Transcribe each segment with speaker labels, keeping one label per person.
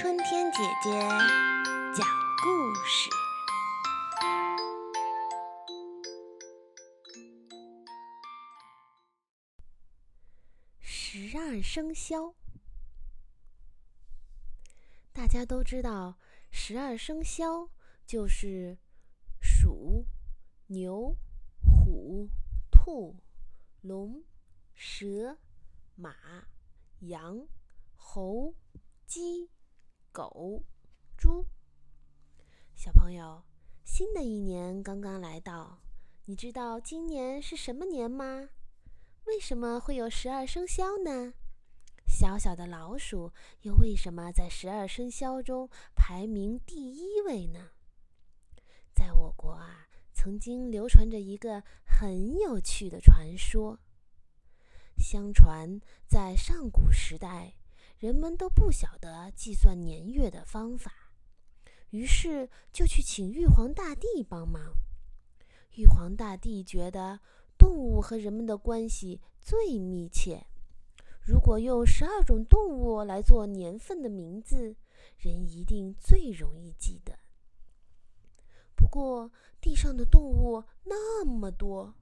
Speaker 1: 春天姐姐讲故事：十二生肖。大家都知道，十二生肖就是鼠、牛、虎、兔、龙、蛇、马、羊、猴。鸡、狗、猪，小朋友，新的一年刚刚来到，你知道今年是什么年吗？为什么会有十二生肖呢？小小的老鼠又为什么在十二生肖中排名第一位呢？在我国啊，曾经流传着一个很有趣的传说。相传在上古时代。人们都不晓得计算年月的方法，于是就去请玉皇大帝帮忙。玉皇大帝觉得动物和人们的关系最密切，如果用十二种动物来做年份的名字，人一定最容易记得。不过地上的动物那么多，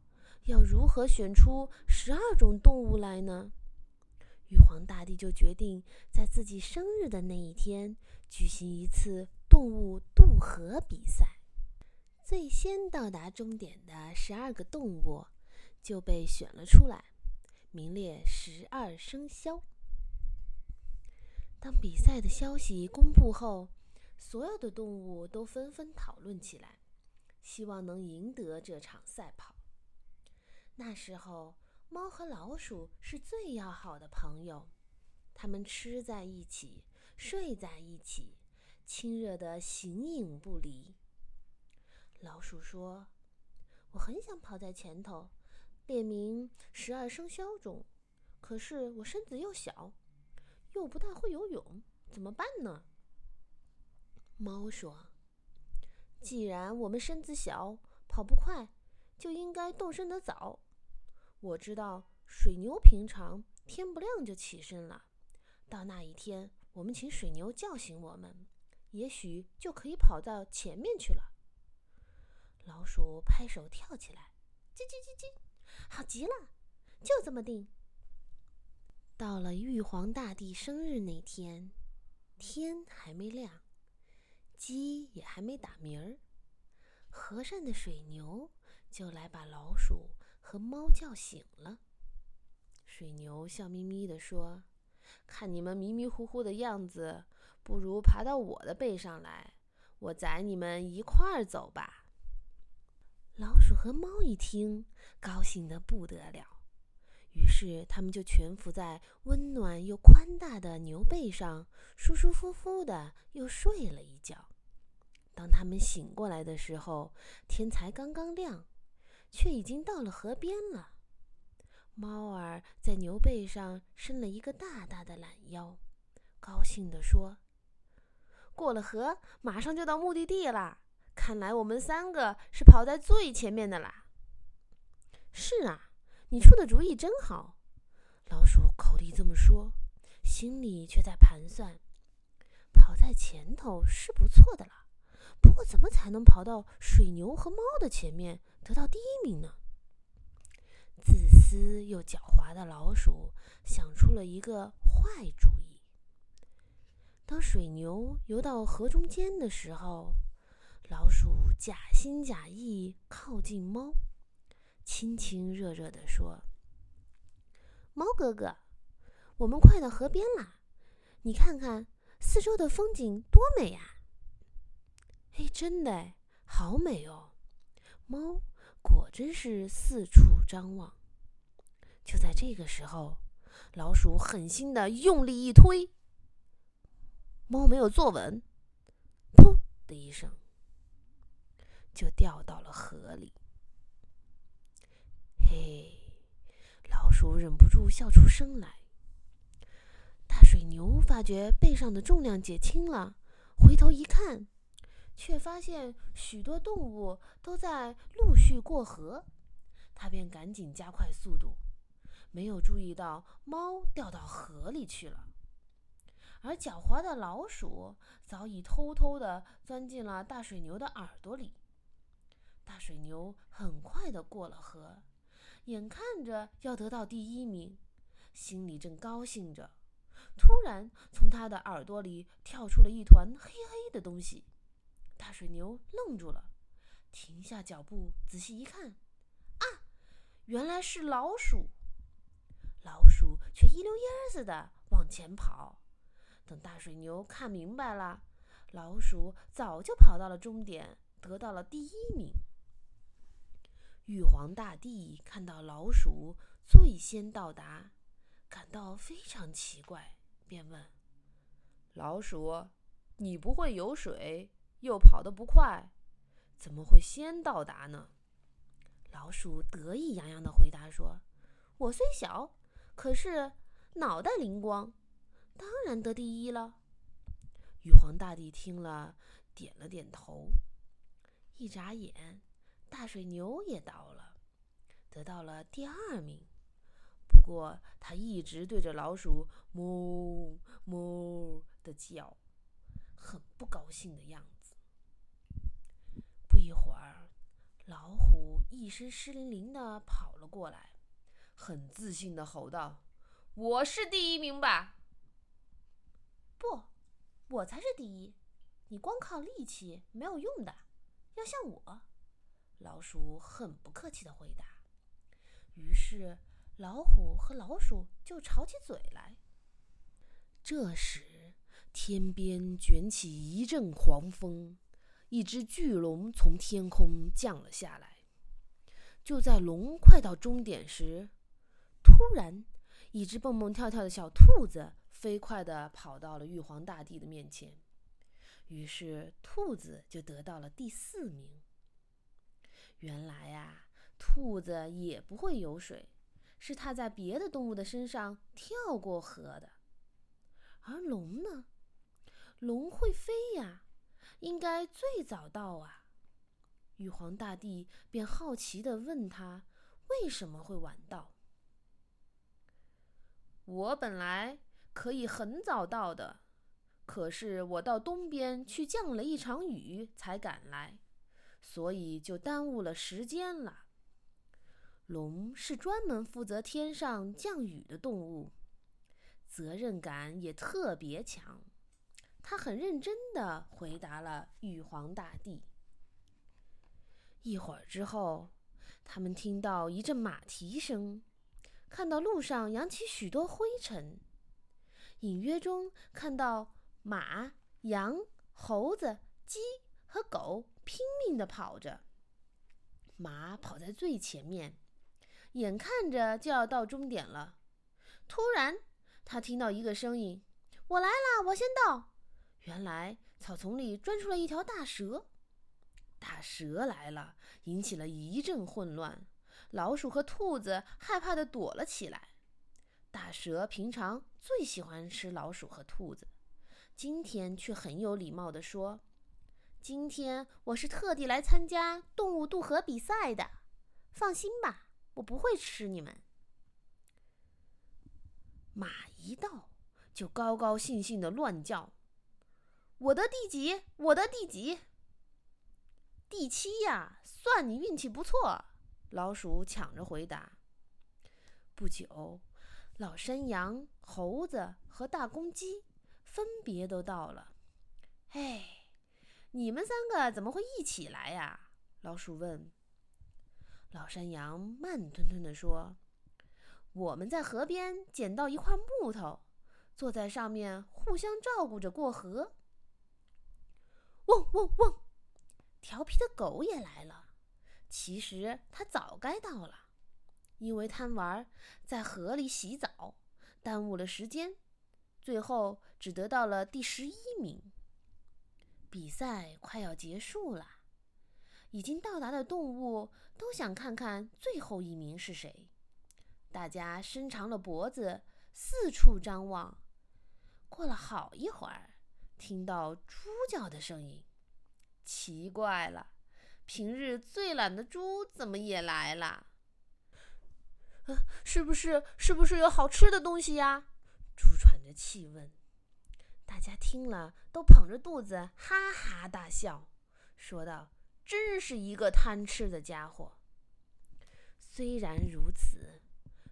Speaker 1: 要如何选出十二种动物来呢？玉皇大帝就决定在自己生日的那一天举行一次动物渡河比赛，最先到达终点的十二个动物就被选了出来，名列十二生肖。当比赛的消息公布后，所有的动物都纷纷讨论起来，希望能赢得这场赛跑。那时候。猫和老鼠是最要好的朋友，它们吃在一起，睡在一起，亲热的形影不离。老鼠说：“我很想跑在前头，列名十二生肖中，可是我身子又小，又不大会游泳，怎么办呢？”猫说：“既然我们身子小，跑不快，就应该动身得早。”我知道水牛平常天不亮就起身了，到那一天，我们请水牛叫醒我们，也许就可以跑到前面去了。老鼠拍手跳起来，叽叽叽叽，好极了，就这么定。到了玉皇大帝生日那天，天还没亮，鸡也还没打鸣儿，和善的水牛就来把老鼠。和猫叫醒了，水牛笑眯眯地说：“看你们迷迷糊糊的样子，不如爬到我的背上来，我载你们一块儿走吧。”老鼠和猫一听，高兴得不得了，于是他们就蜷伏在温暖又宽大的牛背上，舒舒服服的又睡了一觉。当他们醒过来的时候，天才刚刚亮。却已经到了河边了。猫儿在牛背上伸了一个大大的懒腰，高兴地说：“过了河，马上就到目的地了。看来我们三个是跑在最前面的啦。”“是啊，你出的主意真好。”老鼠口里这么说，心里却在盘算：“跑在前头是不错的了。”不过，怎么才能跑到水牛和猫的前面，得到第一名呢？自私又狡猾的老鼠想出了一个坏主意。当水牛游到河中间的时候，老鼠假心假意靠近猫，亲亲热热地说：“猫哥哥，我们快到河边啦！你看看四周的风景多美呀！”哎，真的哎，好美哦！猫果真是四处张望。就在这个时候，老鼠狠心的用力一推，猫没有坐稳，噗的一声，就掉到了河里。嘿，老鼠忍不住笑出声来。大水牛发觉背上的重量减轻了，回头一看。却发现许多动物都在陆续过河，他便赶紧加快速度，没有注意到猫掉到河里去了。而狡猾的老鼠早已偷偷地钻进了大水牛的耳朵里。大水牛很快地过了河，眼看着要得到第一名，心里正高兴着，突然从他的耳朵里跳出了一团黑黑的东西。大水牛愣住了，停下脚步，仔细一看，啊，原来是老鼠！老鼠却一溜烟似的往前跑。等大水牛看明白了，老鼠早就跑到了终点，得到了第一名。玉皇大帝看到老鼠最先到达，感到非常奇怪，便问：“老鼠，你不会游水，又跑得不快，怎么会先到达呢？”老鼠得意洋洋地回答说：“我虽小，可是脑袋灵光。”当然得第一了。玉皇大帝听了，点了点头。一眨眼，大水牛也到了，得到了第二名。不过，他一直对着老鼠“哞哞”的叫，很不高兴的样子。一会儿，老虎一身湿淋淋的跑了过来，很自信的吼道：“我是第一名吧？”不，我才是第一。你光靠力气没有用的，要像我。老鼠很不客气的回答。于是，老虎和老鼠就吵起嘴来。这时，天边卷起一阵狂风，一只巨龙从天空降了下来。就在龙快到终点时，突然，一只蹦蹦跳跳的小兔子。飞快地跑到了玉皇大帝的面前，于是兔子就得到了第四名。原来呀，兔子也不会游水，是它在别的动物的身上跳过河的。而龙呢？龙会飞呀，应该最早到啊。玉皇大帝便好奇地问他：“为什么会晚到？”我本来。可以很早到的，可是我到东边去降了一场雨才赶来，所以就耽误了时间了。龙是专门负责天上降雨的动物，责任感也特别强。他很认真地回答了玉皇大帝。一会儿之后，他们听到一阵马蹄声，看到路上扬起许多灰尘。隐约中看到马、羊、猴子、鸡和狗拼命地跑着。马跑在最前面，眼看着就要到终点了。突然，他听到一个声音：“我来了，我先到。”原来草丛里钻出了一条大蛇。大蛇来了，引起了一阵混乱。老鼠和兔子害怕地躲了起来。大蛇平常最喜欢吃老鼠和兔子，今天却很有礼貌地说：“今天我是特地来参加动物渡河比赛的，放心吧，我不会吃你们。”马一到，就高高兴兴地乱叫：“我的第几？我的第几？第七呀！算你运气不错。”老鼠抢着回答。不久。老山羊、猴子和大公鸡分别都到了。哎，你们三个怎么会一起来呀？老鼠问。老山羊慢吞吞地说：“我们在河边捡到一块木头，坐在上面互相照顾着过河。”汪汪汪！调皮的狗也来了。其实它早该到了。因为贪玩，在河里洗澡，耽误了时间，最后只得到了第十一名。比赛快要结束了，已经到达的动物都想看看最后一名是谁。大家伸长了脖子，四处张望。过了好一会儿，听到猪叫的声音，奇怪了，平日最懒的猪怎么也来了？是不是是不是有好吃的东西呀？猪喘着气问。大家听了都捧着肚子哈哈大笑，说道：“真是一个贪吃的家伙。”虽然如此，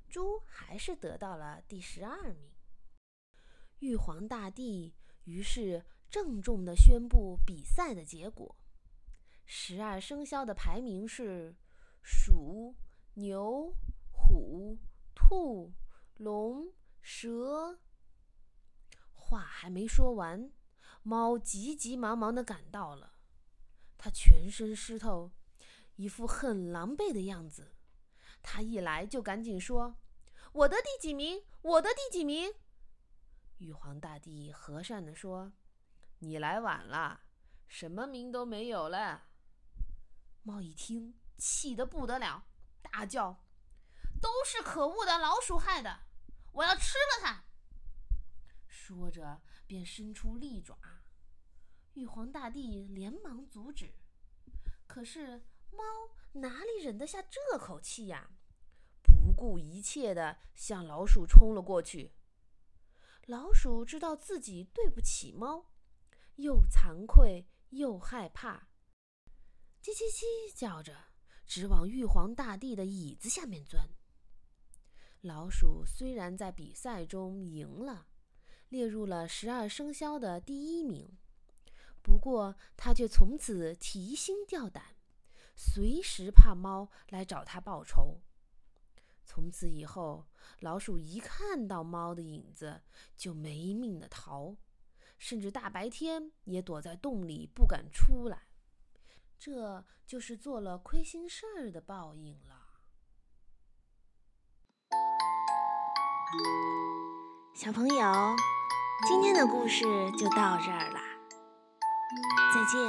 Speaker 1: 猪还是得到了第十二名。玉皇大帝于是郑重地宣布比赛的结果：十二生肖的排名是鼠、牛、虎、兔、龙、蛇。话还没说完，猫急急忙忙地赶到了。它全身湿透，一副很狼狈的样子。它一来就赶紧说：“我的第几名？我的第几名？”玉皇大帝和善地说：“你来晚了，什么名都没有了。”猫一听，气得不得了，大叫：“都是可恶的老鼠害的！我要吃了它！”说着，便伸出利爪。玉皇大帝连忙阻止，可是猫哪里忍得下这口气呀？不顾一切地向老鼠冲了过去。老鼠知道自己对不起猫，又惭愧又害怕，叽叽叽叫着，直往玉皇大帝的椅子下面钻。老鼠虽然在比赛中赢了。列入了十二生肖的第一名，不过它却从此提心吊胆，随时怕猫来找它报仇。从此以后，老鼠一看到猫的影子就没命的逃，甚至大白天也躲在洞里不敢出来。这就是做了亏心事儿的报应了。小朋友。今天的故事就到这儿了，再见。